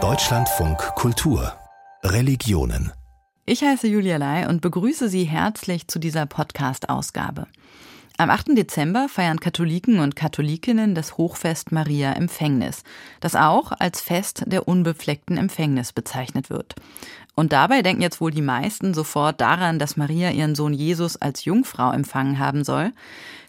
Deutschlandfunk Kultur Religionen ich heiße Julia Lai und begrüße Sie herzlich zu dieser Podcast-Ausgabe. Am 8. Dezember feiern Katholiken und Katholikinnen das Hochfest Maria Empfängnis, das auch als Fest der unbefleckten Empfängnis bezeichnet wird. Und dabei denken jetzt wohl die meisten sofort daran, dass Maria ihren Sohn Jesus als Jungfrau empfangen haben soll.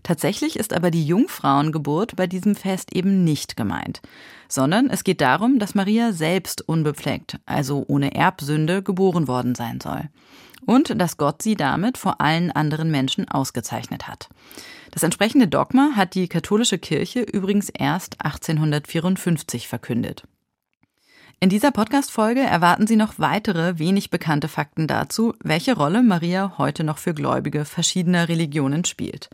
Tatsächlich ist aber die Jungfrauengeburt bei diesem Fest eben nicht gemeint, sondern es geht darum, dass Maria selbst unbefleckt, also ohne Erbsünde, geboren worden sein soll. Und dass Gott sie damit vor allen anderen Menschen ausgezeichnet hat. Das entsprechende Dogma hat die katholische Kirche übrigens erst 1854 verkündet. In dieser Podcast-Folge erwarten Sie noch weitere wenig bekannte Fakten dazu, welche Rolle Maria heute noch für Gläubige verschiedener Religionen spielt.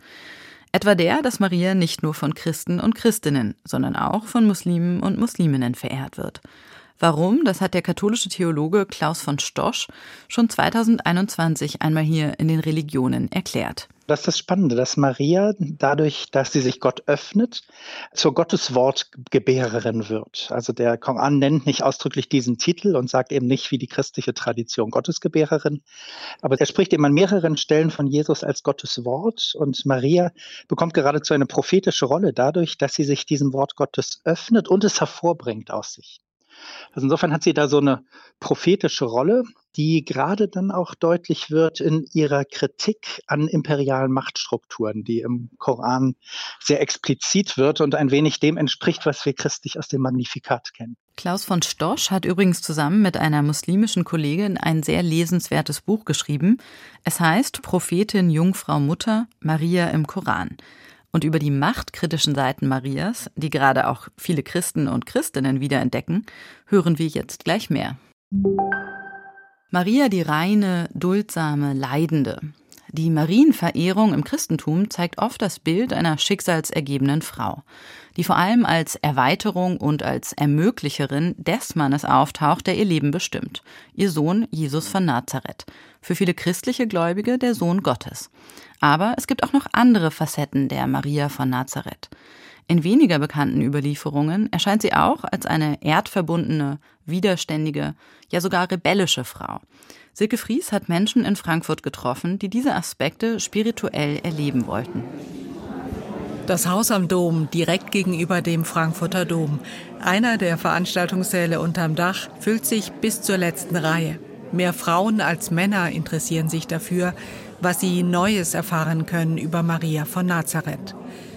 Etwa der, dass Maria nicht nur von Christen und Christinnen, sondern auch von Muslimen und Musliminnen verehrt wird. Warum, das hat der katholische Theologe Klaus von Stosch schon 2021 einmal hier in den Religionen erklärt. Das ist das Spannende, dass Maria dadurch, dass sie sich Gott öffnet, zur Gotteswortgebärerin wird. Also der Koran nennt nicht ausdrücklich diesen Titel und sagt eben nicht wie die christliche Tradition Gottesgebärerin, aber er spricht eben an mehreren Stellen von Jesus als Gottes Wort und Maria bekommt geradezu eine prophetische Rolle dadurch, dass sie sich diesem Wort Gottes öffnet und es hervorbringt aus sich. Also insofern hat sie da so eine prophetische Rolle, die gerade dann auch deutlich wird in ihrer Kritik an imperialen Machtstrukturen, die im Koran sehr explizit wird und ein wenig dem entspricht, was wir christlich aus dem Magnifikat kennen. Klaus von Stosch hat übrigens zusammen mit einer muslimischen Kollegin ein sehr lesenswertes Buch geschrieben. Es heißt Prophetin, Jungfrau, Mutter, Maria im Koran. Und über die machtkritischen Seiten Marias, die gerade auch viele Christen und Christinnen wiederentdecken, hören wir jetzt gleich mehr. Maria die reine, duldsame, leidende. Die Marienverehrung im Christentum zeigt oft das Bild einer schicksalsergebenen Frau, die vor allem als Erweiterung und als Ermöglicherin des Mannes auftaucht, der ihr Leben bestimmt. Ihr Sohn Jesus von Nazareth. Für viele christliche Gläubige der Sohn Gottes. Aber es gibt auch noch andere Facetten der Maria von Nazareth. In weniger bekannten Überlieferungen erscheint sie auch als eine erdverbundene, widerständige, ja sogar rebellische Frau. Silke Fries hat Menschen in Frankfurt getroffen, die diese Aspekte spirituell erleben wollten. Das Haus am Dom, direkt gegenüber dem Frankfurter Dom. Einer der Veranstaltungssäle unterm Dach füllt sich bis zur letzten Reihe. Mehr Frauen als Männer interessieren sich dafür, was sie Neues erfahren können über Maria von Nazareth.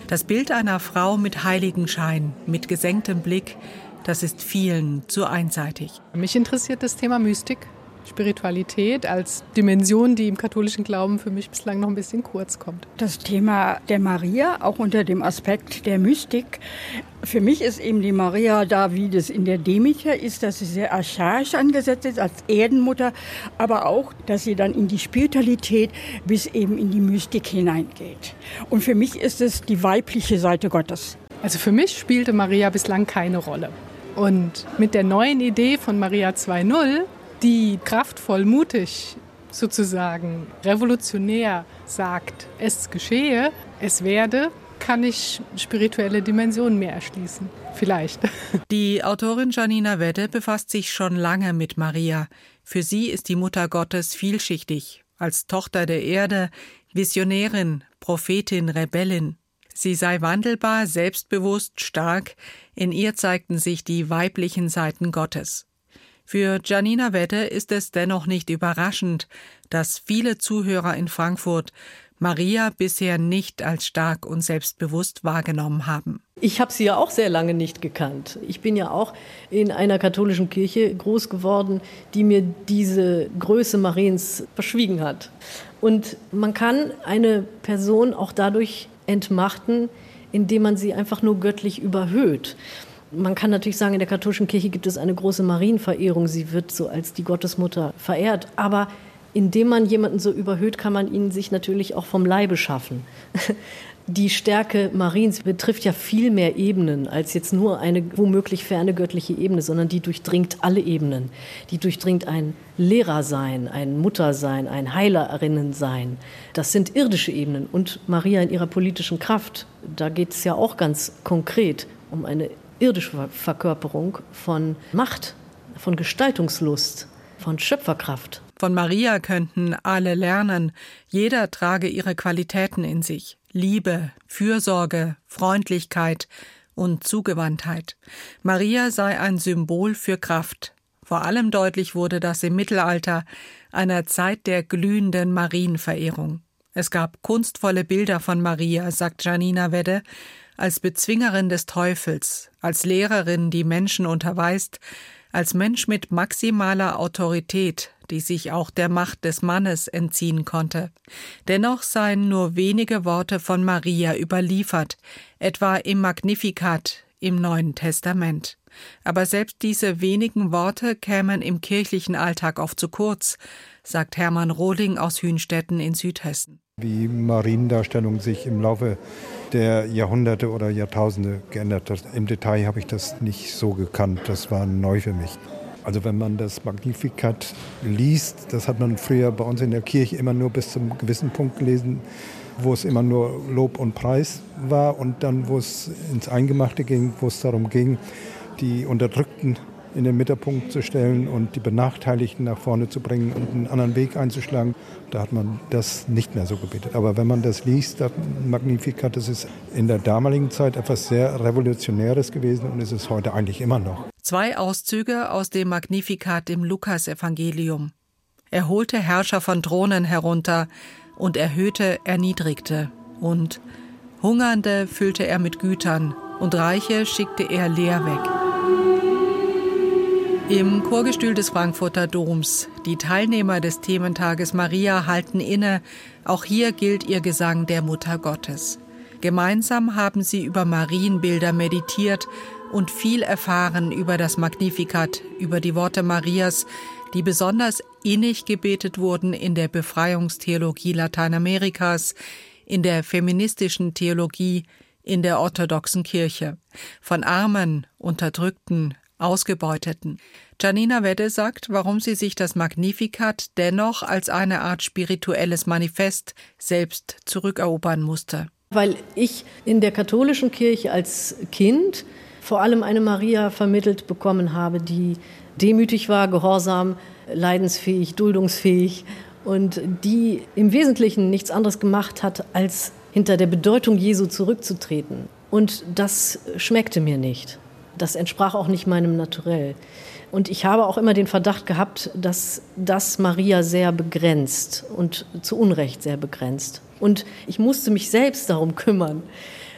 Das Bild einer Frau mit Heiligenschein, mit gesenktem Blick, das ist vielen zu einseitig. Mich interessiert das Thema Mystik. Spiritualität als Dimension, die im katholischen Glauben für mich bislang noch ein bisschen kurz kommt. Das Thema der Maria, auch unter dem Aspekt der Mystik. Für mich ist eben die Maria da, wie das in der Demeter ist, dass sie sehr archaisch angesetzt ist als Erdenmutter, aber auch, dass sie dann in die Spiritualität bis eben in die Mystik hineingeht. Und für mich ist es die weibliche Seite Gottes. Also für mich spielte Maria bislang keine Rolle. Und mit der neuen Idee von Maria 2.0 die kraftvoll, mutig sozusagen revolutionär sagt, es geschehe, es werde, kann ich spirituelle Dimensionen mehr erschließen. Vielleicht. Die Autorin Janina Wedde befasst sich schon lange mit Maria. Für sie ist die Mutter Gottes vielschichtig. Als Tochter der Erde, Visionärin, Prophetin, Rebellin. Sie sei wandelbar, selbstbewusst, stark. In ihr zeigten sich die weiblichen Seiten Gottes. Für Janina Wette ist es dennoch nicht überraschend, dass viele Zuhörer in Frankfurt Maria bisher nicht als stark und selbstbewusst wahrgenommen haben. Ich habe sie ja auch sehr lange nicht gekannt. Ich bin ja auch in einer katholischen Kirche groß geworden, die mir diese Größe Mariens verschwiegen hat. Und man kann eine Person auch dadurch entmachten, indem man sie einfach nur göttlich überhöht. Man kann natürlich sagen, in der katholischen Kirche gibt es eine große Marienverehrung. Sie wird so als die Gottesmutter verehrt. Aber indem man jemanden so überhöht, kann man ihn sich natürlich auch vom Leibe schaffen. Die Stärke Mariens betrifft ja viel mehr Ebenen als jetzt nur eine womöglich ferne göttliche Ebene, sondern die durchdringt alle Ebenen. Die durchdringt ein Lehrersein, ein Muttersein, ein Heilerinnensein. Das sind irdische Ebenen. Und Maria in ihrer politischen Kraft, da geht es ja auch ganz konkret um eine irdische Verkörperung von Macht, von Gestaltungslust, von Schöpferkraft. Von Maria könnten alle lernen, jeder trage ihre Qualitäten in sich. Liebe, Fürsorge, Freundlichkeit und Zugewandtheit. Maria sei ein Symbol für Kraft. Vor allem deutlich wurde das im Mittelalter, einer Zeit der glühenden Marienverehrung. Es gab kunstvolle Bilder von Maria, sagt Janina Wedde, als Bezwingerin des Teufels, als Lehrerin, die Menschen unterweist, als Mensch mit maximaler Autorität, die sich auch der Macht des Mannes entziehen konnte. Dennoch seien nur wenige Worte von Maria überliefert, etwa im Magnificat im Neuen Testament. Aber selbst diese wenigen Worte kämen im kirchlichen Alltag oft zu kurz, sagt Hermann Rohling aus Hünstetten in Südhessen. Wie Mariendarstellung sich im Laufe der Jahrhunderte oder Jahrtausende geändert hat. Im Detail habe ich das nicht so gekannt. Das war neu für mich. Also wenn man das Magnificat liest, das hat man früher bei uns in der Kirche immer nur bis zum gewissen Punkt gelesen, wo es immer nur Lob und Preis war und dann, wo es ins Eingemachte ging, wo es darum ging, die Unterdrückten in den Mittelpunkt zu stellen und die Benachteiligten nach vorne zu bringen und einen anderen Weg einzuschlagen. Da hat man das nicht mehr so gebetet. Aber wenn man das liest, das Magnificat, das ist in der damaligen Zeit etwas sehr Revolutionäres gewesen und ist es heute eigentlich immer noch. Zwei Auszüge aus dem Magnificat im Lukasevangelium. Er holte Herrscher von Thronen herunter und erhöhte Erniedrigte. Und Hungernde füllte er mit Gütern und Reiche schickte er leer weg. Im Chorgestühl des Frankfurter Doms. Die Teilnehmer des Thementages Maria halten inne. Auch hier gilt ihr Gesang der Mutter Gottes. Gemeinsam haben sie über Marienbilder meditiert und viel erfahren über das Magnificat, über die Worte Marias, die besonders innig gebetet wurden in der Befreiungstheologie Lateinamerikas, in der feministischen Theologie, in der orthodoxen Kirche. Von Armen, Unterdrückten, Ausgebeuteten. Janina Wedde sagt, warum sie sich das Magnificat dennoch als eine Art spirituelles Manifest selbst zurückerobern musste. Weil ich in der katholischen Kirche als Kind vor allem eine Maria vermittelt bekommen habe, die demütig war, gehorsam, leidensfähig, duldungsfähig und die im Wesentlichen nichts anderes gemacht hat, als hinter der Bedeutung Jesu zurückzutreten. Und das schmeckte mir nicht. Das entsprach auch nicht meinem Naturell. Und ich habe auch immer den Verdacht gehabt, dass das Maria sehr begrenzt und zu Unrecht sehr begrenzt. Und ich musste mich selbst darum kümmern,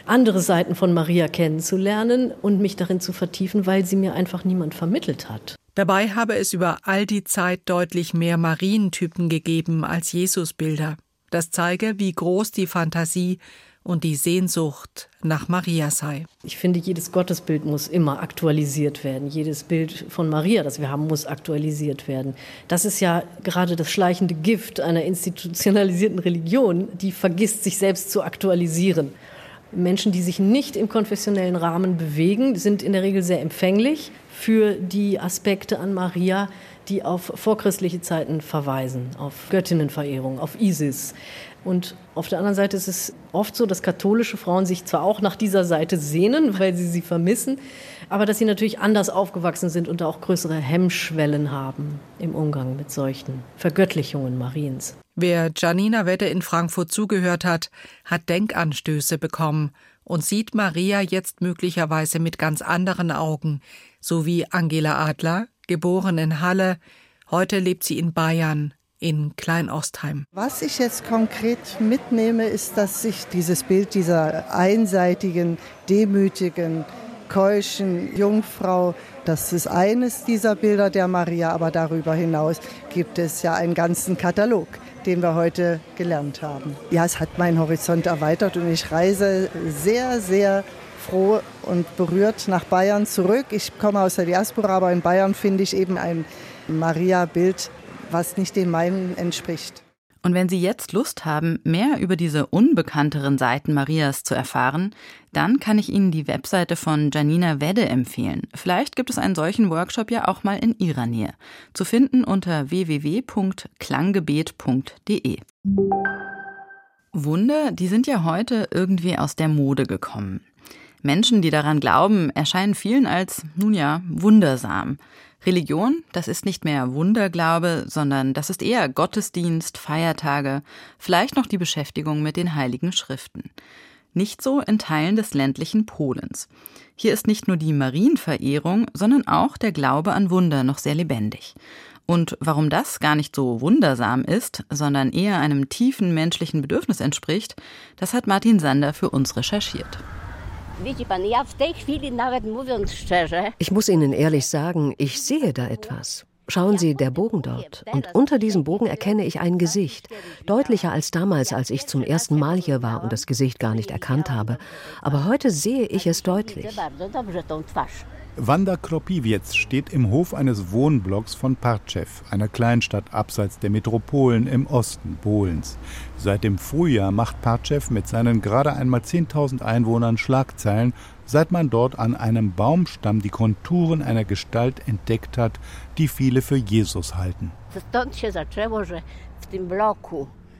andere Seiten von Maria kennenzulernen und mich darin zu vertiefen, weil sie mir einfach niemand vermittelt hat. Dabei habe es über all die Zeit deutlich mehr Marientypen gegeben als Jesusbilder. Das zeige, wie groß die Fantasie und die Sehnsucht nach Maria sei. Ich finde, jedes Gottesbild muss immer aktualisiert werden. Jedes Bild von Maria, das wir haben, muss aktualisiert werden. Das ist ja gerade das schleichende Gift einer institutionalisierten Religion, die vergisst, sich selbst zu aktualisieren. Menschen, die sich nicht im konfessionellen Rahmen bewegen, sind in der Regel sehr empfänglich für die Aspekte an Maria, die auf vorchristliche Zeiten verweisen, auf Göttinnenverehrung, auf Isis. Und auf der anderen Seite ist es oft so, dass katholische Frauen sich zwar auch nach dieser Seite sehnen, weil sie sie vermissen, aber dass sie natürlich anders aufgewachsen sind und auch größere Hemmschwellen haben im Umgang mit solchen Vergöttlichungen Mariens. Wer Janina Wedde in Frankfurt zugehört hat, hat Denkanstöße bekommen und sieht Maria jetzt möglicherweise mit ganz anderen Augen, so wie Angela Adler, geboren in Halle, heute lebt sie in Bayern, in Kleinostheim. Was ich jetzt konkret mitnehme, ist, dass sich dieses Bild dieser einseitigen, demütigen, keuschen Jungfrau, das ist eines dieser Bilder der Maria, aber darüber hinaus gibt es ja einen ganzen Katalog, den wir heute gelernt haben. Ja, es hat meinen Horizont erweitert und ich reise sehr, sehr froh und berührt nach Bayern zurück. Ich komme aus der Diaspora, aber in Bayern finde ich eben ein Maria-Bild was nicht dem meinen entspricht. Und wenn Sie jetzt Lust haben, mehr über diese unbekannteren Seiten Marias zu erfahren, dann kann ich Ihnen die Webseite von Janina Wedde empfehlen. Vielleicht gibt es einen solchen Workshop ja auch mal in Ihrer Nähe. Zu finden unter www.klanggebet.de. Wunder, die sind ja heute irgendwie aus der Mode gekommen. Menschen, die daran glauben, erscheinen vielen als, nun ja, wundersam. Religion, das ist nicht mehr Wunderglaube, sondern das ist eher Gottesdienst, Feiertage, vielleicht noch die Beschäftigung mit den heiligen Schriften. Nicht so in Teilen des ländlichen Polens. Hier ist nicht nur die Marienverehrung, sondern auch der Glaube an Wunder noch sehr lebendig. Und warum das gar nicht so wundersam ist, sondern eher einem tiefen menschlichen Bedürfnis entspricht, das hat Martin Sander für uns recherchiert. Ich muss Ihnen ehrlich sagen, ich sehe da etwas. Schauen Sie, der Bogen dort. Und unter diesem Bogen erkenne ich ein Gesicht. Deutlicher als damals, als ich zum ersten Mal hier war und das Gesicht gar nicht erkannt habe. Aber heute sehe ich es deutlich. Wanda Kropiwiec steht im Hof eines Wohnblocks von Partschew, einer Kleinstadt abseits der Metropolen im Osten Polens. Seit dem Frühjahr macht Partschew mit seinen gerade einmal 10.000 Einwohnern Schlagzeilen, seit man dort an einem Baumstamm die Konturen einer Gestalt entdeckt hat, die viele für Jesus halten.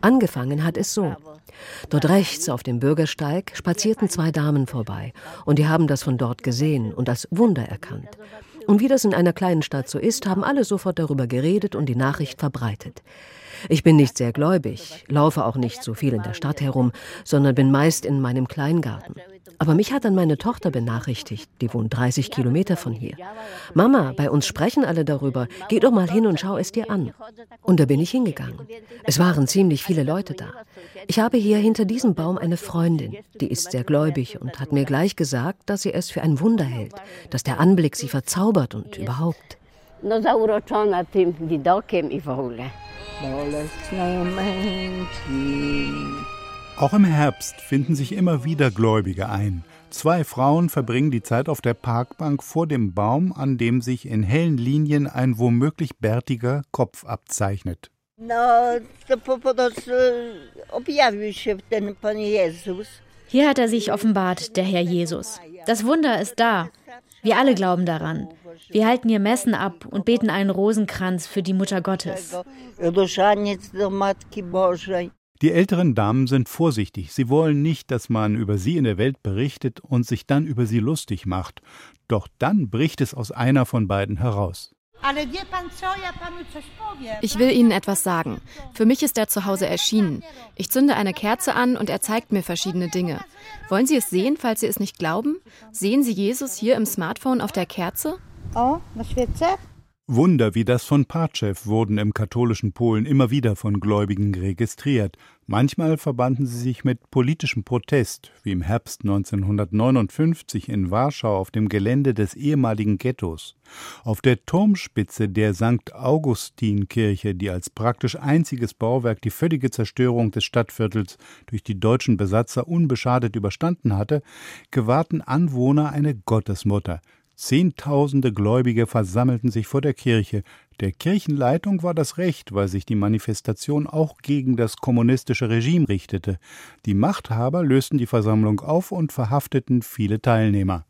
Angefangen hat es so. Dort rechts auf dem Bürgersteig spazierten zwei Damen vorbei und die haben das von dort gesehen und als Wunder erkannt. Und wie das in einer kleinen Stadt so ist, haben alle sofort darüber geredet und die Nachricht verbreitet. Ich bin nicht sehr gläubig, laufe auch nicht so viel in der Stadt herum, sondern bin meist in meinem Kleingarten. Aber mich hat dann meine Tochter benachrichtigt, die wohnt 30 Kilometer von hier. Mama, bei uns sprechen alle darüber, geh doch mal hin und schau es dir an. Und da bin ich hingegangen. Es waren ziemlich viele Leute da. Ich habe hier hinter diesem Baum eine Freundin, die ist sehr gläubig und hat mir gleich gesagt, dass sie es für ein Wunder hält, dass der Anblick sie verzaubert und überhaupt. No zauroczona tym widokiem i w ogóle. Auch im Herbst finden sich immer wieder Gläubige ein. Zwei Frauen verbringen die Zeit auf der Parkbank vor dem Baum, an dem sich in hellen Linien ein womöglich bärtiger Kopf abzeichnet. Hier hat er sich offenbart, der Herr Jesus. Das Wunder ist da. Wir alle glauben daran. Wir halten hier Messen ab und beten einen Rosenkranz für die Mutter Gottes. Die älteren Damen sind vorsichtig. Sie wollen nicht, dass man über sie in der Welt berichtet und sich dann über sie lustig macht. Doch dann bricht es aus einer von beiden heraus. Ich will Ihnen etwas sagen. Für mich ist er zu Hause erschienen. Ich zünde eine Kerze an und er zeigt mir verschiedene Dinge. Wollen Sie es sehen, falls Sie es nicht glauben? Sehen Sie Jesus hier im Smartphone auf der Kerze? O, na świece? Wunder wie das von Partschew wurden im katholischen Polen immer wieder von Gläubigen registriert. Manchmal verbanden sie sich mit politischem Protest, wie im Herbst 1959 in Warschau auf dem Gelände des ehemaligen Ghettos. Auf der Turmspitze der St. Augustin-Kirche, die als praktisch einziges Bauwerk die völlige Zerstörung des Stadtviertels durch die deutschen Besatzer unbeschadet überstanden hatte, gewahrten Anwohner eine Gottesmutter, Zehntausende Gläubige versammelten sich vor der Kirche. Der Kirchenleitung war das Recht, weil sich die Manifestation auch gegen das kommunistische Regime richtete. Die Machthaber lösten die Versammlung auf und verhafteten viele Teilnehmer.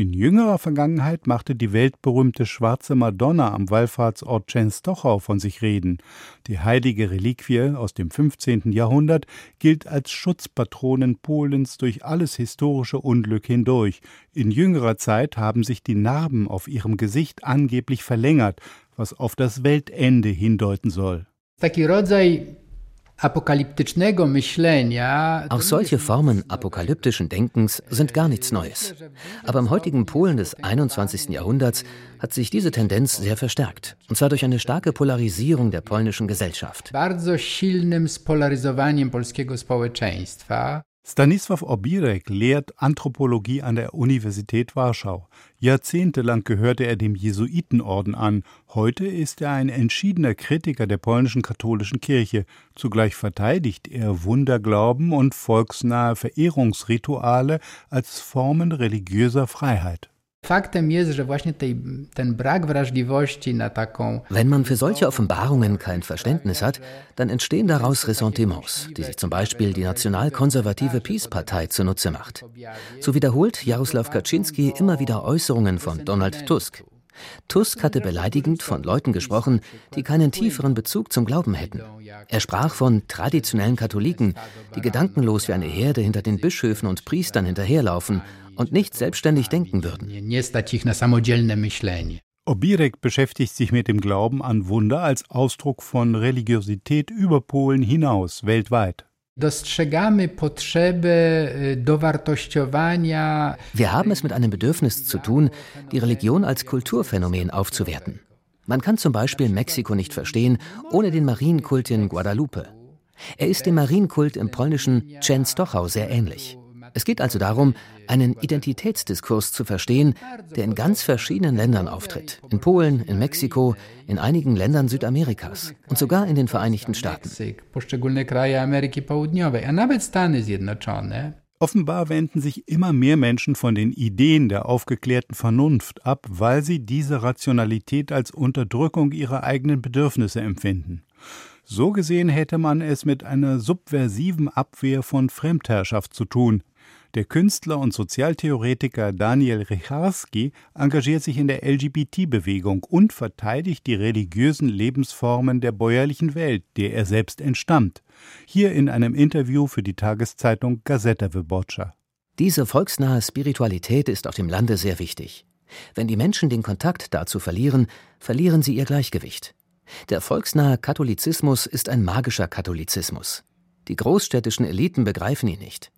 In jüngerer Vergangenheit machte die weltberühmte schwarze Madonna am Wallfahrtsort Częstochow von sich reden. Die heilige Reliquie aus dem 15. Jahrhundert gilt als Schutzpatronin Polens durch alles historische Unglück hindurch. In jüngerer Zeit haben sich die Narben auf ihrem Gesicht angeblich verlängert, was auf das Weltende hindeuten soll. Auch solche Formen apokalyptischen Denkens sind gar nichts Neues. Aber im heutigen Polen des 21. Jahrhunderts hat sich diese Tendenz sehr verstärkt. Und zwar durch eine starke Polarisierung der polnischen Gesellschaft. Bardzo silnym spolaryzowaniem polskiego społeczeństwa. Stanisław Obirek lehrt Anthropologie an der Universität Warschau. Jahrzehntelang gehörte er dem Jesuitenorden an. Heute ist er ein entschiedener Kritiker der polnischen katholischen Kirche. Zugleich verteidigt er Wunderglauben und volksnahe Verehrungsrituale als Formen religiöser Freiheit. Wenn man für solche Offenbarungen kein Verständnis hat, dann entstehen daraus Ressentiments, die sich zum Beispiel die nationalkonservative Peace-Partei zunutze macht. So wiederholt Jaroslaw Kaczynski immer wieder Äußerungen von Donald Tusk. Tusk hatte beleidigend von Leuten gesprochen, die keinen tieferen Bezug zum Glauben hätten. Er sprach von traditionellen Katholiken, die gedankenlos wie eine Herde hinter den Bischöfen und Priestern hinterherlaufen und nicht selbstständig denken würden. Obirek beschäftigt sich mit dem Glauben an Wunder als Ausdruck von Religiosität über Polen hinaus, weltweit. Wir haben es mit einem Bedürfnis zu tun, die Religion als Kulturphänomen aufzuwerten. Man kann zum Beispiel Mexiko nicht verstehen ohne den Marienkult in Guadalupe. Er ist dem Marienkult im polnischen Częstochow sehr ähnlich. Es geht also darum, einen Identitätsdiskurs zu verstehen, der in ganz verschiedenen Ländern auftritt. In Polen, in Mexiko, in einigen Ländern Südamerikas und sogar in den Vereinigten Staaten. Offenbar wenden sich immer mehr Menschen von den Ideen der aufgeklärten Vernunft ab, weil sie diese Rationalität als Unterdrückung ihrer eigenen Bedürfnisse empfinden. So gesehen hätte man es mit einer subversiven Abwehr von Fremdherrschaft zu tun, der Künstler und Sozialtheoretiker Daniel Richarski engagiert sich in der LGBT-Bewegung und verteidigt die religiösen Lebensformen der bäuerlichen Welt, der er selbst entstammt. Hier in einem Interview für die Tageszeitung Gazeta Wyborcza. Diese volksnahe Spiritualität ist auf dem Lande sehr wichtig. Wenn die Menschen den Kontakt dazu verlieren, verlieren sie ihr Gleichgewicht. Der volksnahe Katholizismus ist ein magischer Katholizismus. Die großstädtischen Eliten begreifen ihn nicht.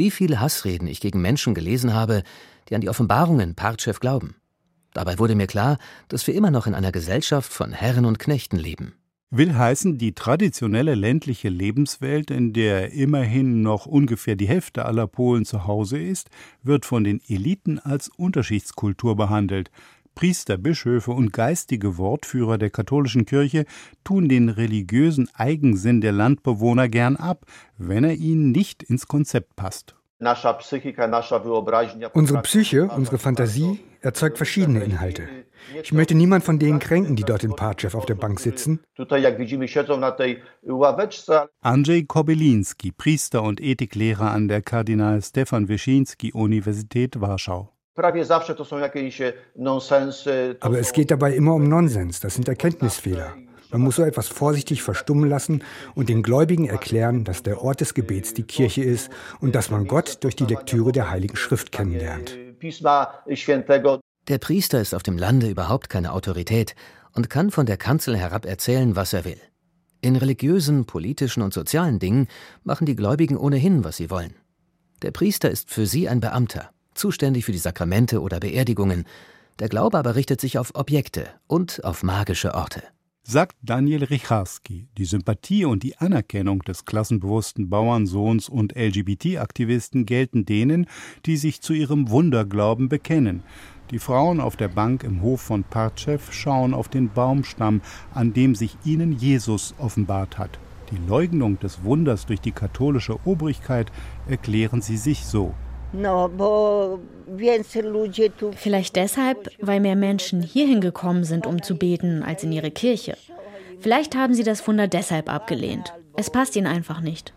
Wie viele Hassreden ich gegen Menschen gelesen habe, die an die Offenbarungen Partschew glauben. Dabei wurde mir klar, dass wir immer noch in einer Gesellschaft von Herren und Knechten leben. Will heißen, die traditionelle ländliche Lebenswelt, in der immerhin noch ungefähr die Hälfte aller Polen zu Hause ist, wird von den Eliten als Unterschichtskultur behandelt. Priester, Bischöfe und geistige Wortführer der katholischen Kirche tun den religiösen Eigensinn der Landbewohner gern ab, wenn er ihnen nicht ins Konzept passt. Unsere Psyche, unsere Fantasie erzeugt verschiedene Inhalte. Ich möchte niemand von denen kränken, die dort in Partschew auf der Bank sitzen. Andrzej Kobylinski, Priester und Ethiklehrer an der Kardinal Stefan Wyszynski Universität Warschau. Aber es geht dabei immer um Nonsens, das sind Erkenntnisfehler. Man muss so etwas vorsichtig verstummen lassen und den Gläubigen erklären, dass der Ort des Gebets die Kirche ist und dass man Gott durch die Lektüre der Heiligen Schrift kennenlernt. Der Priester ist auf dem Lande überhaupt keine Autorität und kann von der Kanzel herab erzählen, was er will. In religiösen, politischen und sozialen Dingen machen die Gläubigen ohnehin, was sie wollen. Der Priester ist für sie ein Beamter zuständig für die Sakramente oder Beerdigungen. Der Glaube aber richtet sich auf Objekte und auf magische Orte. Sagt Daniel Richarski, die Sympathie und die Anerkennung des klassenbewussten Bauernsohns und LGBT-Aktivisten gelten denen, die sich zu ihrem Wunderglauben bekennen. Die Frauen auf der Bank im Hof von Partschew schauen auf den Baumstamm, an dem sich ihnen Jesus offenbart hat. Die Leugnung des Wunders durch die katholische Obrigkeit erklären sie sich so. Vielleicht deshalb, weil mehr Menschen hierhin gekommen sind, um zu beten, als in ihre Kirche. Vielleicht haben sie das Wunder deshalb abgelehnt. Es passt ihnen einfach nicht.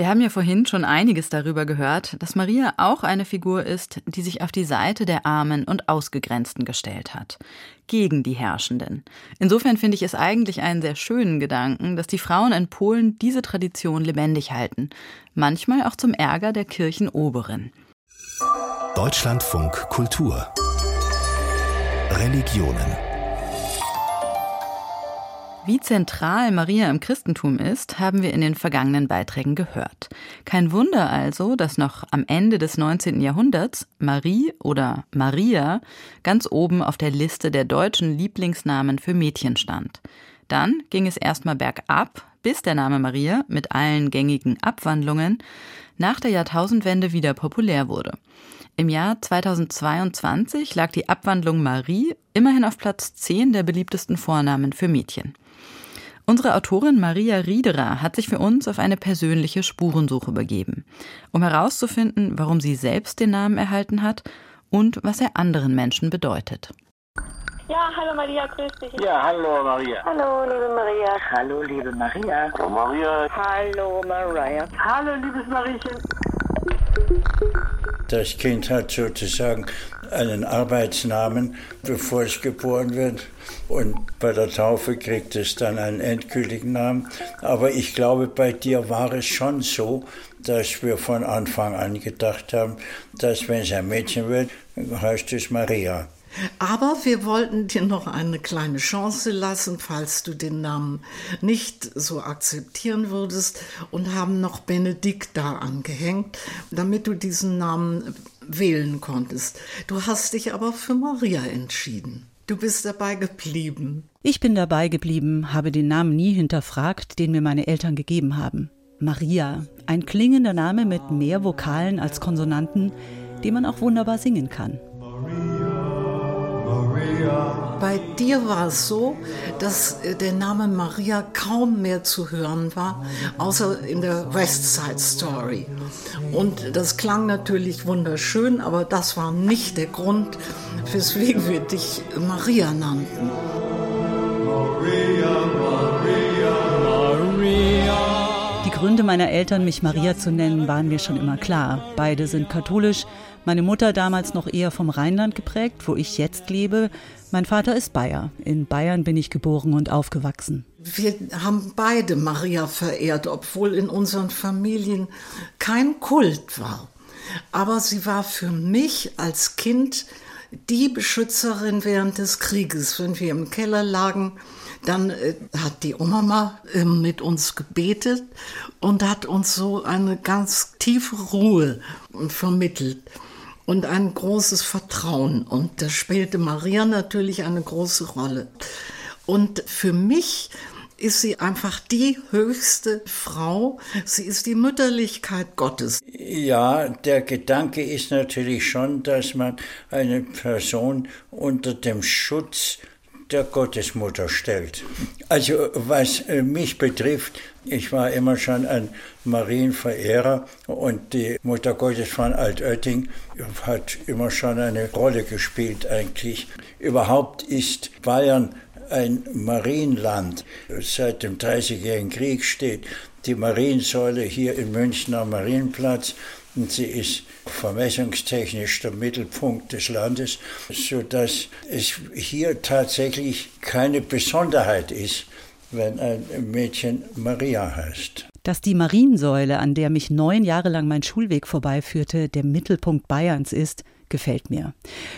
Wir haben ja vorhin schon einiges darüber gehört, dass Maria auch eine Figur ist, die sich auf die Seite der Armen und Ausgegrenzten gestellt hat, gegen die Herrschenden. Insofern finde ich es eigentlich einen sehr schönen Gedanken, dass die Frauen in Polen diese Tradition lebendig halten, manchmal auch zum Ärger der Kirchenoberen. Deutschlandfunk Kultur Religionen wie zentral Maria im Christentum ist, haben wir in den vergangenen Beiträgen gehört. Kein Wunder also, dass noch am Ende des 19. Jahrhunderts Marie oder Maria ganz oben auf der Liste der deutschen Lieblingsnamen für Mädchen stand. Dann ging es erstmal bergab, bis der Name Maria mit allen gängigen Abwandlungen nach der Jahrtausendwende wieder populär wurde. Im Jahr 2022 lag die Abwandlung Marie immerhin auf Platz 10 der beliebtesten Vornamen für Mädchen. Unsere Autorin Maria Riederer hat sich für uns auf eine persönliche Spurensuche begeben, um herauszufinden, warum sie selbst den Namen erhalten hat und was er anderen Menschen bedeutet. Ja, hallo Maria, grüß dich. Ja, hallo Maria. Hallo, liebe Maria. Hallo, liebe Maria. Hallo Maria. Hallo Maria. Hallo, liebes Mariechen. Das Kind hat sozusagen einen Arbeitsnamen, bevor es geboren wird. Und bei der Taufe kriegt es dann einen endgültigen Namen. Aber ich glaube, bei dir war es schon so, dass wir von Anfang an gedacht haben, dass wenn es ein Mädchen wird, heißt es Maria. Aber wir wollten dir noch eine kleine Chance lassen, falls du den Namen nicht so akzeptieren würdest und haben noch Benedikt da angehängt, damit du diesen Namen wählen konntest. Du hast dich aber für Maria entschieden. Du bist dabei geblieben. Ich bin dabei geblieben, habe den Namen nie hinterfragt, den mir meine Eltern gegeben haben. Maria, ein klingender Name mit mehr Vokalen als Konsonanten, den man auch wunderbar singen kann. Bei dir war es so, dass äh, der Name Maria kaum mehr zu hören war, außer in der West Side Story. Und das klang natürlich wunderschön, aber das war nicht der Grund, weswegen wir dich Maria nannten. Maria, Maria, Gründe meiner Eltern, mich Maria zu nennen, waren mir schon immer klar. Beide sind katholisch, meine Mutter damals noch eher vom Rheinland geprägt, wo ich jetzt lebe. Mein Vater ist Bayer. In Bayern bin ich geboren und aufgewachsen. Wir haben beide Maria verehrt, obwohl in unseren Familien kein Kult war. Aber sie war für mich als Kind die Beschützerin während des Krieges. Wenn wir im Keller lagen, dann äh, hat die Oma äh, mit uns gebetet und hat uns so eine ganz tiefe Ruhe vermittelt und ein großes Vertrauen. Und da spielte Maria natürlich eine große Rolle. Und für mich ist sie einfach die höchste Frau. Sie ist die Mütterlichkeit Gottes. Ja, der Gedanke ist natürlich schon, dass man eine Person unter dem Schutz der Gottesmutter stellt. Also was äh, mich betrifft, ich war immer schon ein Marienverehrer und die Mutter Gottes von Altötting hat immer schon eine Rolle gespielt eigentlich. Überhaupt ist Bayern ein Marienland. Seit dem Dreißigjährigen Krieg steht die Mariensäule hier in München am Marienplatz und sie ist vermessungstechnisch der Mittelpunkt des Landes, sodass es hier tatsächlich keine Besonderheit ist, wenn ein Mädchen Maria heißt. Dass die Mariensäule, an der mich neun Jahre lang mein Schulweg vorbeiführte, der Mittelpunkt Bayerns ist, gefällt mir.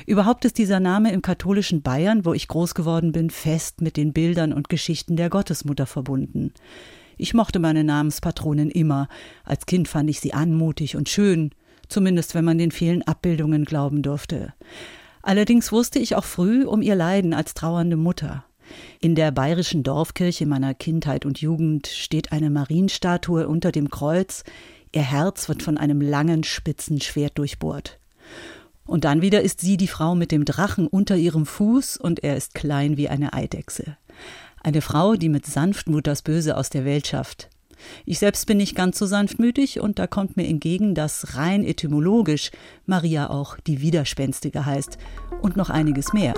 Überhaupt ist dieser Name im katholischen Bayern, wo ich groß geworden bin, fest mit den Bildern und Geschichten der Gottesmutter verbunden. Ich mochte meine Namenspatronin immer. Als Kind fand ich sie anmutig und schön, zumindest wenn man den vielen Abbildungen glauben durfte. Allerdings wusste ich auch früh um ihr Leiden als trauernde Mutter. In der bayerischen Dorfkirche meiner Kindheit und Jugend steht eine Marienstatue unter dem Kreuz. Ihr Herz wird von einem langen, spitzen Schwert durchbohrt. Und dann wieder ist sie die Frau mit dem Drachen unter ihrem Fuß und er ist klein wie eine Eidechse. Eine Frau, die mit Sanftmut das Böse aus der Welt schafft. Ich selbst bin nicht ganz so sanftmütig und da kommt mir entgegen, dass rein etymologisch Maria auch die Widerspenstige heißt und noch einiges mehr.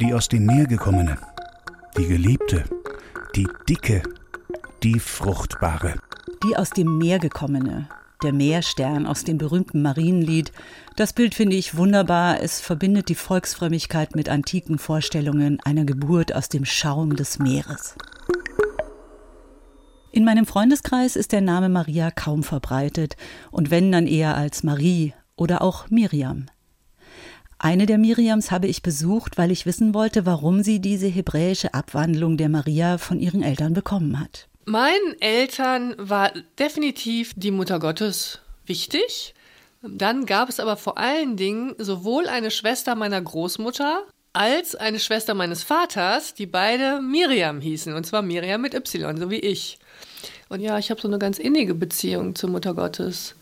Die aus dem Meer gekommene, die Geliebte, die Dicke, die Fruchtbare. Die aus dem Meer gekommene, der Meerstern aus dem berühmten Marienlied. Das Bild finde ich wunderbar. Es verbindet die Volksfrömmigkeit mit antiken Vorstellungen einer Geburt aus dem Schaum des Meeres. In meinem Freundeskreis ist der Name Maria kaum verbreitet und wenn dann eher als Marie oder auch Miriam. Eine der Miriams habe ich besucht, weil ich wissen wollte, warum sie diese hebräische Abwandlung der Maria von ihren Eltern bekommen hat. Meinen Eltern war definitiv die Mutter Gottes wichtig. Dann gab es aber vor allen Dingen sowohl eine Schwester meiner Großmutter als eine Schwester meines Vaters, die beide Miriam hießen. Und zwar Miriam mit Y, so wie ich. Und ja, ich habe so eine ganz innige Beziehung zur Mutter Gottes.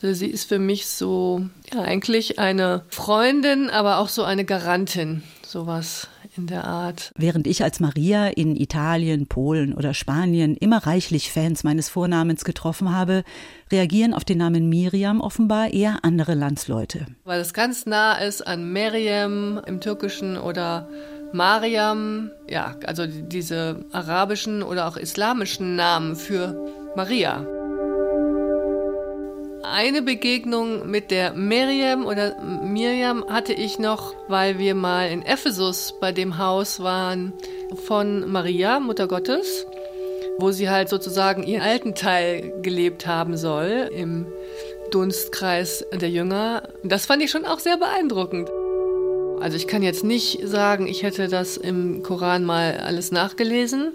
Sie ist für mich so, ja, eigentlich eine Freundin, aber auch so eine Garantin. Sowas in der Art. Während ich als Maria in Italien, Polen oder Spanien immer reichlich Fans meines Vornamens getroffen habe, reagieren auf den Namen Miriam offenbar eher andere Landsleute. Weil es ganz nah ist an Miriam im Türkischen oder Mariam, ja, also diese arabischen oder auch islamischen Namen für Maria. Eine Begegnung mit der Miriam oder Miriam hatte ich noch, weil wir mal in Ephesus bei dem Haus waren von Maria, Mutter Gottes, wo sie halt sozusagen ihren alten Teil gelebt haben soll im Dunstkreis der Jünger. Das fand ich schon auch sehr beeindruckend. Also ich kann jetzt nicht sagen, ich hätte das im Koran mal alles nachgelesen,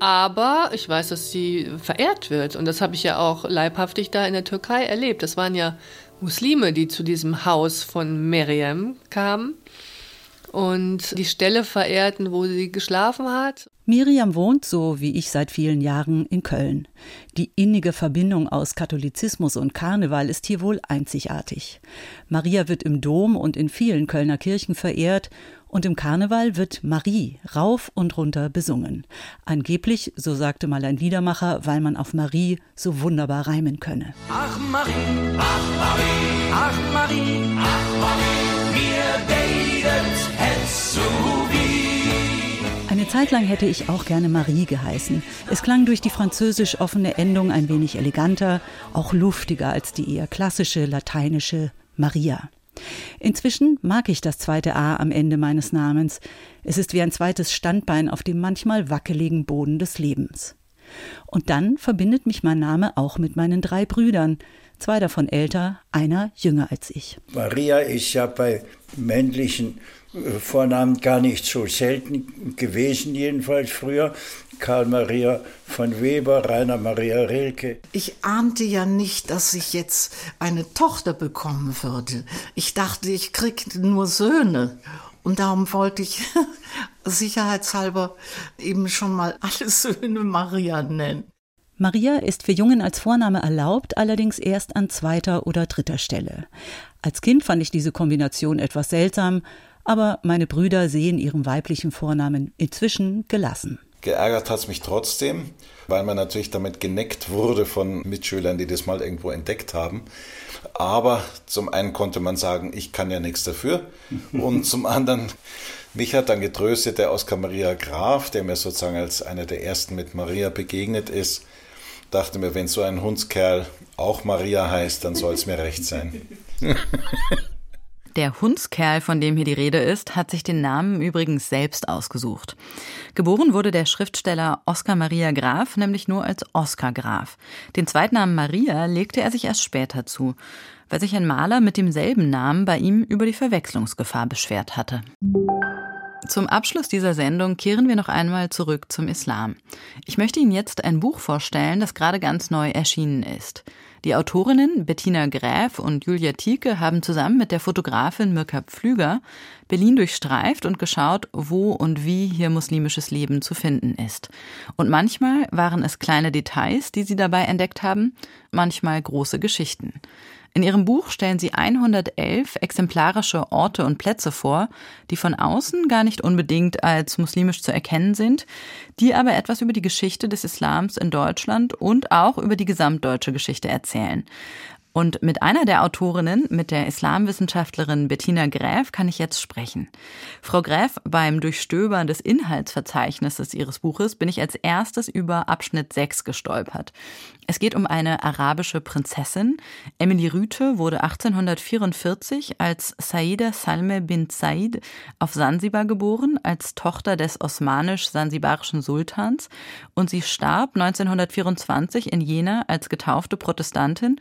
aber ich weiß, dass sie verehrt wird und das habe ich ja auch leibhaftig da in der Türkei erlebt. Das waren ja Muslime, die zu diesem Haus von Miriam kamen und die Stelle verehrten, wo sie geschlafen hat. Miriam wohnt, so wie ich seit vielen Jahren, in Köln. Die innige Verbindung aus Katholizismus und Karneval ist hier wohl einzigartig. Maria wird im Dom und in vielen Kölner Kirchen verehrt und im Karneval wird Marie rauf und runter besungen. Angeblich, so sagte mal ein Liedermacher, weil man auf Marie so wunderbar reimen könne. Ach Marie, ach Marie, ach Marie, ach Marie, mir deidet het so. Eine Zeit lang hätte ich auch gerne Marie geheißen. Es klang durch die französisch offene Endung ein wenig eleganter, auch luftiger als die eher klassische lateinische Maria. Inzwischen mag ich das zweite A am Ende meines Namens. Es ist wie ein zweites Standbein auf dem manchmal wackeligen Boden des Lebens. Und dann verbindet mich mein Name auch mit meinen drei Brüdern, zwei davon älter, einer jünger als ich. Maria ist ja bei männlichen äh, Vornamen gar nicht so selten gewesen, jedenfalls früher. Karl Maria von Weber, Rainer Maria Rilke. Ich ahnte ja nicht, dass ich jetzt eine Tochter bekommen würde. Ich dachte, ich krieg nur Söhne. Und darum wollte ich sicherheitshalber eben schon mal alle Söhne Maria nennen. Maria ist für Jungen als Vorname erlaubt, allerdings erst an zweiter oder dritter Stelle. Als Kind fand ich diese Kombination etwas seltsam, aber meine Brüder sehen ihren weiblichen Vornamen inzwischen gelassen. Geärgert hat es mich trotzdem, weil man natürlich damit geneckt wurde von Mitschülern, die das mal irgendwo entdeckt haben. Aber zum einen konnte man sagen, ich kann ja nichts dafür. Und zum anderen, mich hat dann getröstet der Oskar Maria Graf, der mir sozusagen als einer der ersten mit Maria begegnet ist. Dachte mir, wenn so ein Hundskerl auch Maria heißt, dann soll es mir recht sein. Der Hundskerl, von dem hier die Rede ist, hat sich den Namen übrigens selbst ausgesucht. Geboren wurde der Schriftsteller Oskar Maria Graf nämlich nur als Oskar Graf. Den Zweitnamen Maria legte er sich erst später zu, weil sich ein Maler mit demselben Namen bei ihm über die Verwechslungsgefahr beschwert hatte. Zum Abschluss dieser Sendung kehren wir noch einmal zurück zum Islam. Ich möchte Ihnen jetzt ein Buch vorstellen, das gerade ganz neu erschienen ist. Die Autorinnen Bettina Gräf und Julia Tieke haben zusammen mit der Fotografin Mirka Pflüger Berlin durchstreift und geschaut, wo und wie hier muslimisches Leben zu finden ist. Und manchmal waren es kleine Details, die sie dabei entdeckt haben, manchmal große Geschichten. In ihrem Buch stellen sie 111 exemplarische Orte und Plätze vor, die von außen gar nicht unbedingt als muslimisch zu erkennen sind, die aber etwas über die Geschichte des Islams in Deutschland und auch über die gesamtdeutsche Geschichte erzählen. Und mit einer der Autorinnen, mit der Islamwissenschaftlerin Bettina Gräf, kann ich jetzt sprechen. Frau Gräf, beim Durchstöbern des Inhaltsverzeichnisses Ihres Buches bin ich als erstes über Abschnitt 6 gestolpert. Es geht um eine arabische Prinzessin. Emily Rüthe wurde 1844 als Saida Salme bin Said auf Sansibar geboren, als Tochter des osmanisch-sansibarischen Sultans und sie starb 1924 in Jena als getaufte Protestantin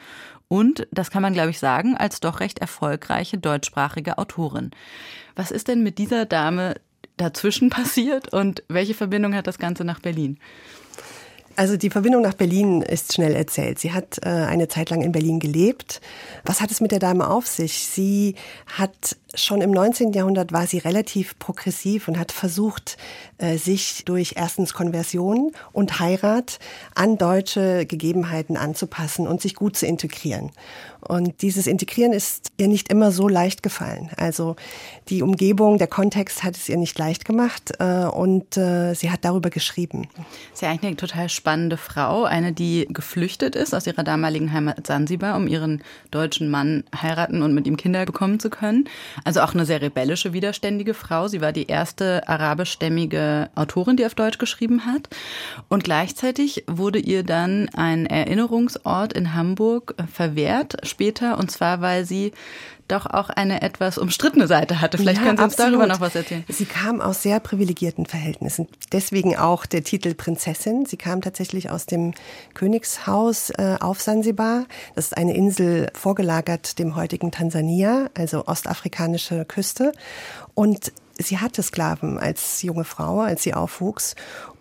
und, das kann man glaube ich sagen, als doch recht erfolgreiche deutschsprachige Autorin. Was ist denn mit dieser Dame dazwischen passiert und welche Verbindung hat das Ganze nach Berlin? Also die Verbindung nach Berlin ist schnell erzählt. Sie hat äh, eine Zeit lang in Berlin gelebt. Was hat es mit der Dame auf sich? Sie hat schon im 19. Jahrhundert war sie relativ progressiv und hat versucht, äh, sich durch erstens Konversion und Heirat an deutsche Gegebenheiten anzupassen und sich gut zu integrieren. Und dieses Integrieren ist ihr nicht immer so leicht gefallen. Also die Umgebung, der Kontext hat es ihr nicht leicht gemacht äh, und äh, sie hat darüber geschrieben. Sie ist ja eigentlich eine total spannende Frau, eine, die geflüchtet ist aus ihrer damaligen Heimat Sansibar, um ihren deutschen Mann heiraten und mit ihm Kinder bekommen zu können. Also auch eine sehr rebellische, widerständige Frau. Sie war die erste arabischstämmige Autorin, die auf Deutsch geschrieben hat. Und gleichzeitig wurde ihr dann ein Erinnerungsort in Hamburg verwehrt später, und zwar weil sie doch auch eine etwas umstrittene Seite hatte. Vielleicht ja, können Sie uns absolut. darüber noch was erzählen. Sie kam aus sehr privilegierten Verhältnissen. Deswegen auch der Titel Prinzessin. Sie kam tatsächlich aus dem Königshaus äh, auf Sansibar. Das ist eine Insel vorgelagert dem heutigen Tansania, also ostafrikanische Küste. Und sie hatte Sklaven als junge Frau, als sie aufwuchs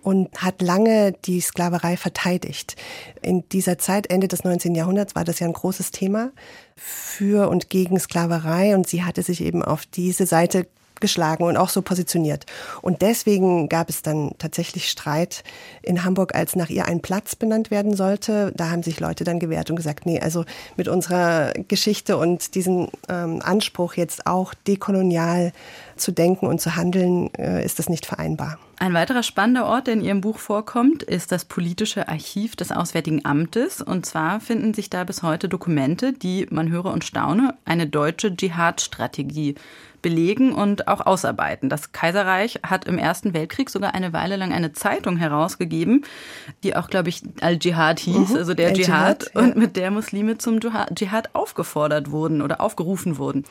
und hat lange die Sklaverei verteidigt. In dieser Zeit, Ende des 19. Jahrhunderts, war das ja ein großes Thema für und gegen Sklaverei und sie hatte sich eben auf diese Seite geschlagen und auch so positioniert. Und deswegen gab es dann tatsächlich Streit in Hamburg, als nach ihr ein Platz benannt werden sollte. Da haben sich Leute dann gewehrt und gesagt, nee, also mit unserer Geschichte und diesem ähm, Anspruch jetzt auch dekolonial zu denken und zu handeln, äh, ist das nicht vereinbar. Ein weiterer spannender Ort, der in Ihrem Buch vorkommt, ist das politische Archiv des Auswärtigen Amtes. Und zwar finden sich da bis heute Dokumente, die, man höre und staune, eine deutsche Dschihad-Strategie belegen und auch ausarbeiten. Das Kaiserreich hat im Ersten Weltkrieg sogar eine Weile lang eine Zeitung herausgegeben, die auch, glaube ich, Al-Dschihad hieß, mhm, also der Dschihad, ja. und mit der Muslime zum Dschihad aufgefordert wurden oder aufgerufen wurden.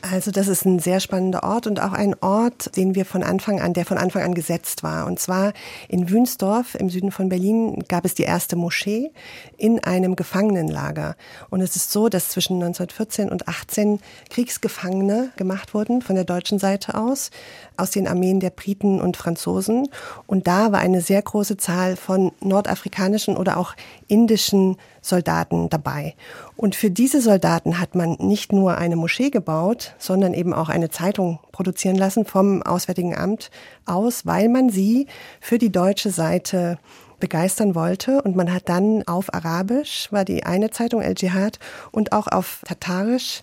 Also das ist ein sehr spannender Ort und auch ein Ort, den wir von Anfang an, der von Anfang an gesetzt war. Und zwar in Wünsdorf im Süden von Berlin gab es die erste Moschee in einem Gefangenenlager. Und es ist so, dass zwischen 1914 und 18 Kriegsgefangene gemacht wurden von der deutschen Seite aus, aus den Armeen der Briten und Franzosen. Und da war eine sehr große Zahl von nordafrikanischen oder auch indischen Soldaten dabei. Und für diese Soldaten hat man nicht nur eine Moschee gebaut, sondern eben auch eine Zeitung produzieren lassen vom Auswärtigen Amt aus, weil man sie für die deutsche Seite begeistern wollte. Und man hat dann auf Arabisch, war die eine Zeitung El Jihad, und auch auf Tatarisch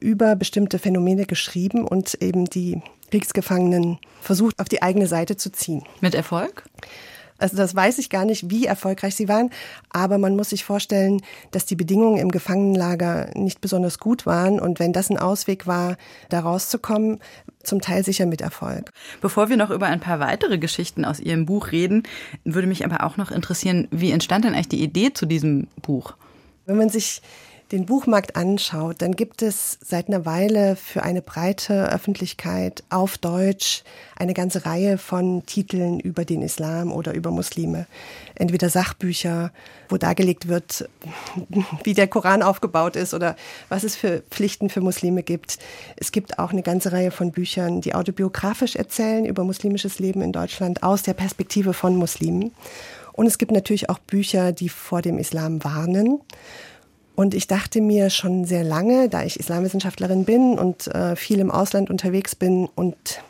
über bestimmte Phänomene geschrieben und eben die Kriegsgefangenen versucht, auf die eigene Seite zu ziehen. Mit Erfolg? Also das weiß ich gar nicht, wie erfolgreich sie waren, aber man muss sich vorstellen, dass die Bedingungen im Gefangenenlager nicht besonders gut waren und wenn das ein Ausweg war, da rauszukommen, zum Teil sicher mit Erfolg. Bevor wir noch über ein paar weitere Geschichten aus Ihrem Buch reden, würde mich aber auch noch interessieren, wie entstand denn eigentlich die Idee zu diesem Buch? Wenn man sich den Buchmarkt anschaut, dann gibt es seit einer Weile für eine breite Öffentlichkeit auf Deutsch eine ganze Reihe von Titeln über den Islam oder über Muslime. Entweder Sachbücher, wo dargelegt wird, wie der Koran aufgebaut ist oder was es für Pflichten für Muslime gibt. Es gibt auch eine ganze Reihe von Büchern, die autobiografisch erzählen über muslimisches Leben in Deutschland aus der Perspektive von Muslimen. Und es gibt natürlich auch Bücher, die vor dem Islam warnen. Und ich dachte mir schon sehr lange, da ich Islamwissenschaftlerin bin und äh, viel im Ausland unterwegs bin und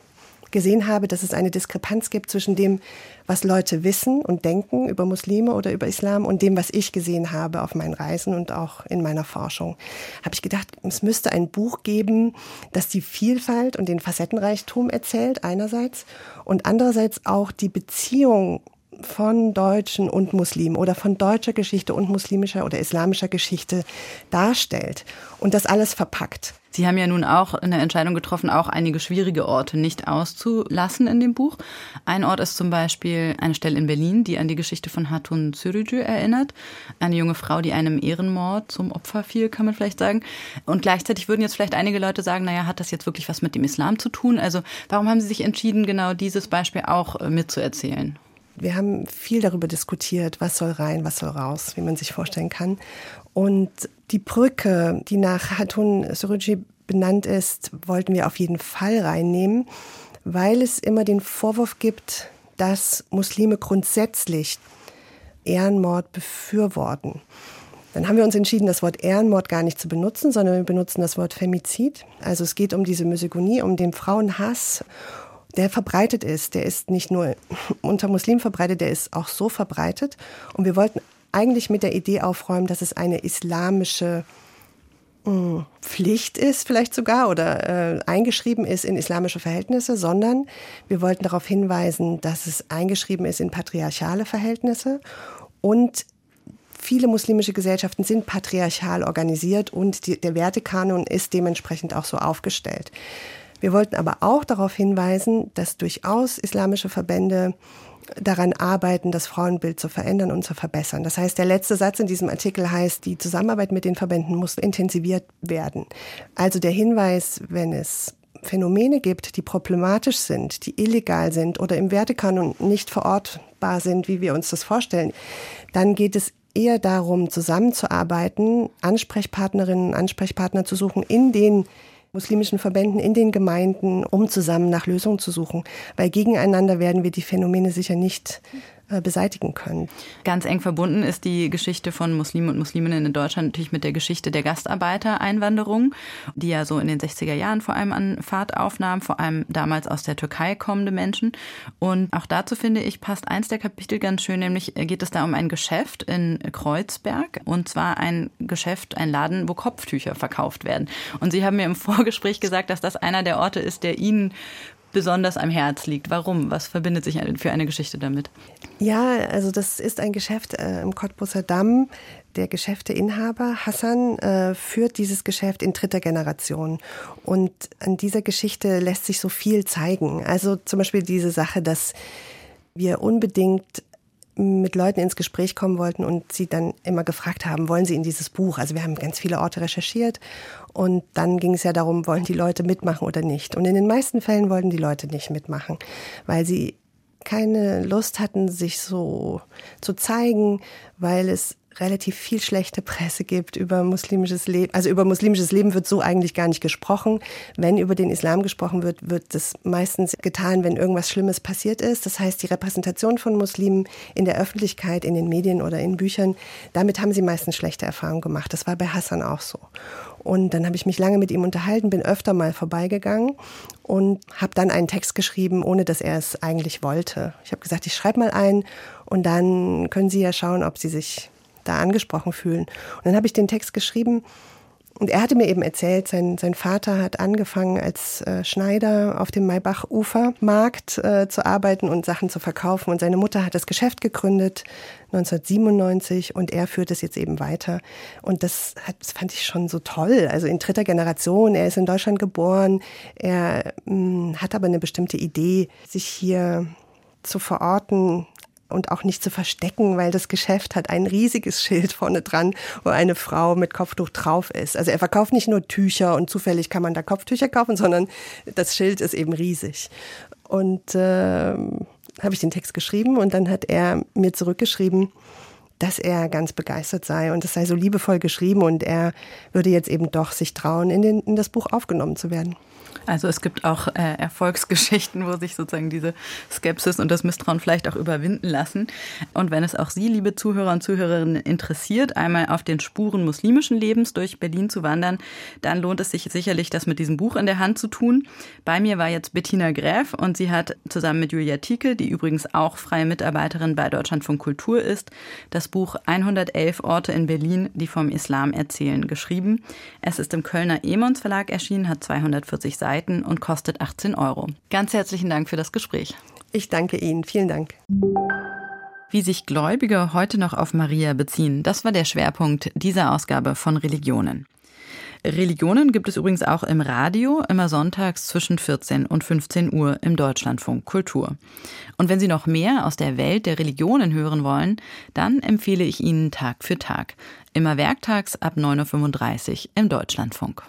gesehen habe, dass es eine Diskrepanz gibt zwischen dem, was Leute wissen und denken über Muslime oder über Islam und dem, was ich gesehen habe auf meinen Reisen und auch in meiner Forschung, habe ich gedacht, es müsste ein Buch geben, das die Vielfalt und den Facettenreichtum erzählt einerseits und andererseits auch die Beziehung von Deutschen und Muslimen oder von deutscher Geschichte und muslimischer oder islamischer Geschichte darstellt und das alles verpackt. Sie haben ja nun auch eine Entscheidung getroffen, auch einige schwierige Orte nicht auszulassen in dem Buch. Ein Ort ist zum Beispiel eine Stelle in Berlin, die an die Geschichte von Hatun Sürücü erinnert. Eine junge Frau, die einem Ehrenmord zum Opfer fiel, kann man vielleicht sagen. Und gleichzeitig würden jetzt vielleicht einige Leute sagen, naja, hat das jetzt wirklich was mit dem Islam zu tun? Also warum haben Sie sich entschieden, genau dieses Beispiel auch äh, mitzuerzählen? Wir haben viel darüber diskutiert, was soll rein, was soll raus, wie man sich vorstellen kann. Und die Brücke, die nach Hatun Suruji benannt ist, wollten wir auf jeden Fall reinnehmen, weil es immer den Vorwurf gibt, dass Muslime grundsätzlich Ehrenmord befürworten. Dann haben wir uns entschieden, das Wort Ehrenmord gar nicht zu benutzen, sondern wir benutzen das Wort Femizid. Also es geht um diese Misogonie, um den Frauenhass der verbreitet ist. Der ist nicht nur unter Muslimen verbreitet, der ist auch so verbreitet. Und wir wollten eigentlich mit der Idee aufräumen, dass es eine islamische Pflicht ist vielleicht sogar oder äh, eingeschrieben ist in islamische Verhältnisse, sondern wir wollten darauf hinweisen, dass es eingeschrieben ist in patriarchale Verhältnisse und viele muslimische Gesellschaften sind patriarchal organisiert und die, der Wertekanon ist dementsprechend auch so aufgestellt. Wir wollten aber auch darauf hinweisen, dass durchaus islamische Verbände daran arbeiten, das Frauenbild zu verändern und zu verbessern. Das heißt, der letzte Satz in diesem Artikel heißt, die Zusammenarbeit mit den Verbänden muss intensiviert werden. Also der Hinweis, wenn es Phänomene gibt, die problematisch sind, die illegal sind oder im Wertekanon nicht verortbar sind, wie wir uns das vorstellen, dann geht es eher darum, zusammenzuarbeiten, Ansprechpartnerinnen und Ansprechpartner zu suchen in den muslimischen Verbänden in den Gemeinden, um zusammen nach Lösungen zu suchen. Weil gegeneinander werden wir die Phänomene sicher nicht beseitigen können. Ganz eng verbunden ist die Geschichte von Muslimen und Musliminnen in Deutschland natürlich mit der Geschichte der Gastarbeitereinwanderung, die ja so in den 60er Jahren vor allem an Fahrt aufnahm, vor allem damals aus der Türkei kommende Menschen. Und auch dazu finde ich, passt eins der Kapitel ganz schön, nämlich geht es da um ein Geschäft in Kreuzberg und zwar ein Geschäft, ein Laden, wo Kopftücher verkauft werden. Und Sie haben mir im Vorgespräch gesagt, dass das einer der Orte ist, der Ihnen besonders am Herz liegt. Warum? Was verbindet sich für eine Geschichte damit? Ja, also das ist ein Geschäft äh, im Cottbusser Damm. Der Geschäfteinhaber Hassan äh, führt dieses Geschäft in dritter Generation. Und an dieser Geschichte lässt sich so viel zeigen. Also zum Beispiel diese Sache, dass wir unbedingt mit Leuten ins Gespräch kommen wollten und sie dann immer gefragt haben, wollen sie in dieses Buch? Also wir haben ganz viele Orte recherchiert und dann ging es ja darum, wollen die Leute mitmachen oder nicht? Und in den meisten Fällen wollten die Leute nicht mitmachen, weil sie keine Lust hatten, sich so zu zeigen, weil es relativ viel schlechte Presse gibt über muslimisches Leben. Also über muslimisches Leben wird so eigentlich gar nicht gesprochen. Wenn über den Islam gesprochen wird, wird das meistens getan, wenn irgendwas Schlimmes passiert ist. Das heißt, die Repräsentation von Muslimen in der Öffentlichkeit, in den Medien oder in Büchern, damit haben sie meistens schlechte Erfahrungen gemacht. Das war bei Hassan auch so. Und dann habe ich mich lange mit ihm unterhalten, bin öfter mal vorbeigegangen und habe dann einen Text geschrieben, ohne dass er es eigentlich wollte. Ich habe gesagt, ich schreibe mal einen und dann können Sie ja schauen, ob Sie sich da angesprochen fühlen. Und dann habe ich den Text geschrieben und er hatte mir eben erzählt, sein, sein Vater hat angefangen als äh, Schneider auf dem Maybach-Ufermarkt äh, zu arbeiten und Sachen zu verkaufen. Und seine Mutter hat das Geschäft gegründet 1997 und er führt es jetzt eben weiter. Und das, hat, das fand ich schon so toll. Also in dritter Generation, er ist in Deutschland geboren, er mh, hm, hat aber eine bestimmte Idee, sich hier zu verorten, und auch nicht zu verstecken, weil das Geschäft hat ein riesiges Schild vorne dran, wo eine Frau mit Kopftuch drauf ist. Also er verkauft nicht nur Tücher und zufällig kann man da Kopftücher kaufen, sondern das Schild ist eben riesig. Und äh, habe ich den Text geschrieben und dann hat er mir zurückgeschrieben, dass er ganz begeistert sei und es sei so liebevoll geschrieben und er würde jetzt eben doch sich trauen, in, den, in das Buch aufgenommen zu werden. Also es gibt auch äh, Erfolgsgeschichten, wo sich sozusagen diese Skepsis und das Misstrauen vielleicht auch überwinden lassen. Und wenn es auch Sie, liebe Zuhörer und Zuhörerinnen, interessiert, einmal auf den Spuren muslimischen Lebens durch Berlin zu wandern, dann lohnt es sich sicherlich, das mit diesem Buch in der Hand zu tun. Bei mir war jetzt Bettina Gräf und sie hat zusammen mit Julia Tieke, die übrigens auch freie Mitarbeiterin bei Deutschlandfunk Kultur ist, das Buch 111 Orte in Berlin, die vom Islam erzählen, geschrieben. Es ist im Kölner Emons Verlag erschienen, hat 240 Seiten Seiten und kostet 18 Euro. Ganz herzlichen Dank für das Gespräch. Ich danke Ihnen. Vielen Dank. Wie sich Gläubige heute noch auf Maria beziehen, das war der Schwerpunkt dieser Ausgabe von Religionen. Religionen gibt es übrigens auch im Radio, immer sonntags zwischen 14 und 15 Uhr im Deutschlandfunk Kultur. Und wenn Sie noch mehr aus der Welt der Religionen hören wollen, dann empfehle ich Ihnen Tag für Tag, immer werktags ab 9.35 Uhr im Deutschlandfunk.